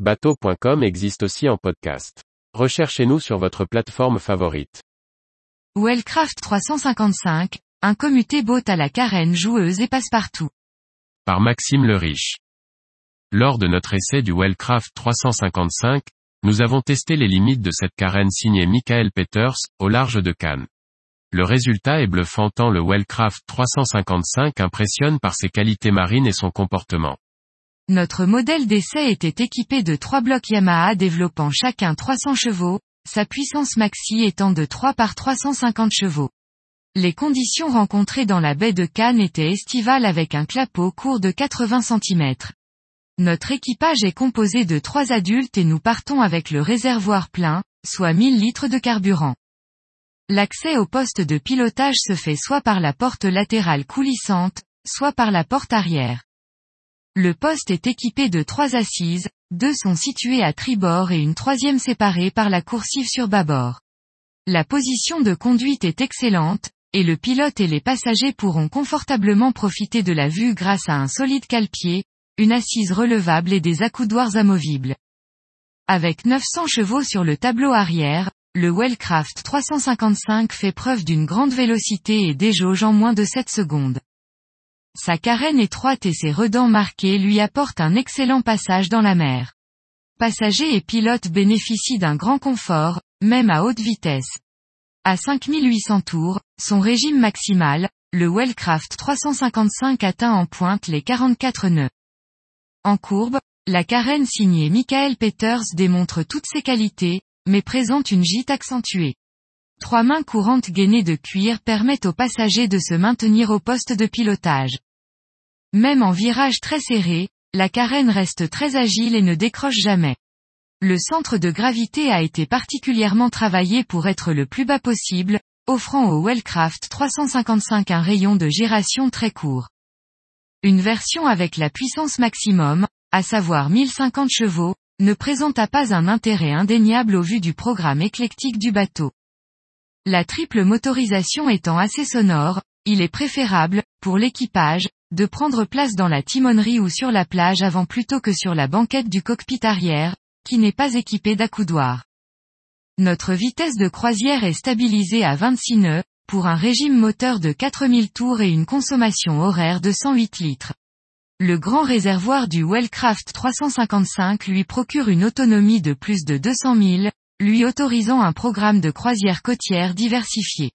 Bateau.com existe aussi en podcast. Recherchez-nous sur votre plateforme favorite. Wellcraft 355, un commuté boat à la carène joueuse et passe-partout. Par Maxime le Riche. Lors de notre essai du Wellcraft 355, nous avons testé les limites de cette carène signée Michael Peters, au large de Cannes. Le résultat est bluffant tant le Wellcraft 355 impressionne par ses qualités marines et son comportement. Notre modèle d'essai était équipé de trois blocs Yamaha développant chacun 300 chevaux, sa puissance maxi étant de 3 par 350 chevaux. Les conditions rencontrées dans la baie de Cannes étaient estivales avec un clapot court de 80 cm. Notre équipage est composé de trois adultes et nous partons avec le réservoir plein, soit 1000 litres de carburant. L'accès au poste de pilotage se fait soit par la porte latérale coulissante, soit par la porte arrière. Le poste est équipé de trois assises, deux sont situées à tribord et une troisième séparée par la coursive sur bâbord. La position de conduite est excellente, et le pilote et les passagers pourront confortablement profiter de la vue grâce à un solide cale-pied, une assise relevable et des accoudoirs amovibles. Avec 900 chevaux sur le tableau arrière, le Wellcraft 355 fait preuve d'une grande vélocité et déjauge en moins de 7 secondes. Sa carène étroite et ses redans marqués lui apportent un excellent passage dans la mer. Passagers et pilotes bénéficient d'un grand confort, même à haute vitesse. À 5800 tours, son régime maximal, le Wellcraft 355 atteint en pointe les 44 nœuds. En courbe, la carène signée Michael Peters démontre toutes ses qualités, mais présente une gîte accentuée. Trois mains courantes gainées de cuir permettent aux passagers de se maintenir au poste de pilotage. Même en virage très serré, la carène reste très agile et ne décroche jamais. Le centre de gravité a été particulièrement travaillé pour être le plus bas possible, offrant au Wellcraft 355 un rayon de giration très court. Une version avec la puissance maximum, à savoir 1050 chevaux, ne présenta pas un intérêt indéniable au vu du programme éclectique du bateau. La triple motorisation étant assez sonore, il est préférable, pour l'équipage, de prendre place dans la timonerie ou sur la plage avant plutôt que sur la banquette du cockpit arrière, qui n'est pas équipé d'accoudoir. Notre vitesse de croisière est stabilisée à 26 nœuds, pour un régime moteur de 4000 tours et une consommation horaire de 108 litres. Le grand réservoir du Wellcraft 355 lui procure une autonomie de plus de 200 000, lui autorisant un programme de croisière côtière diversifié.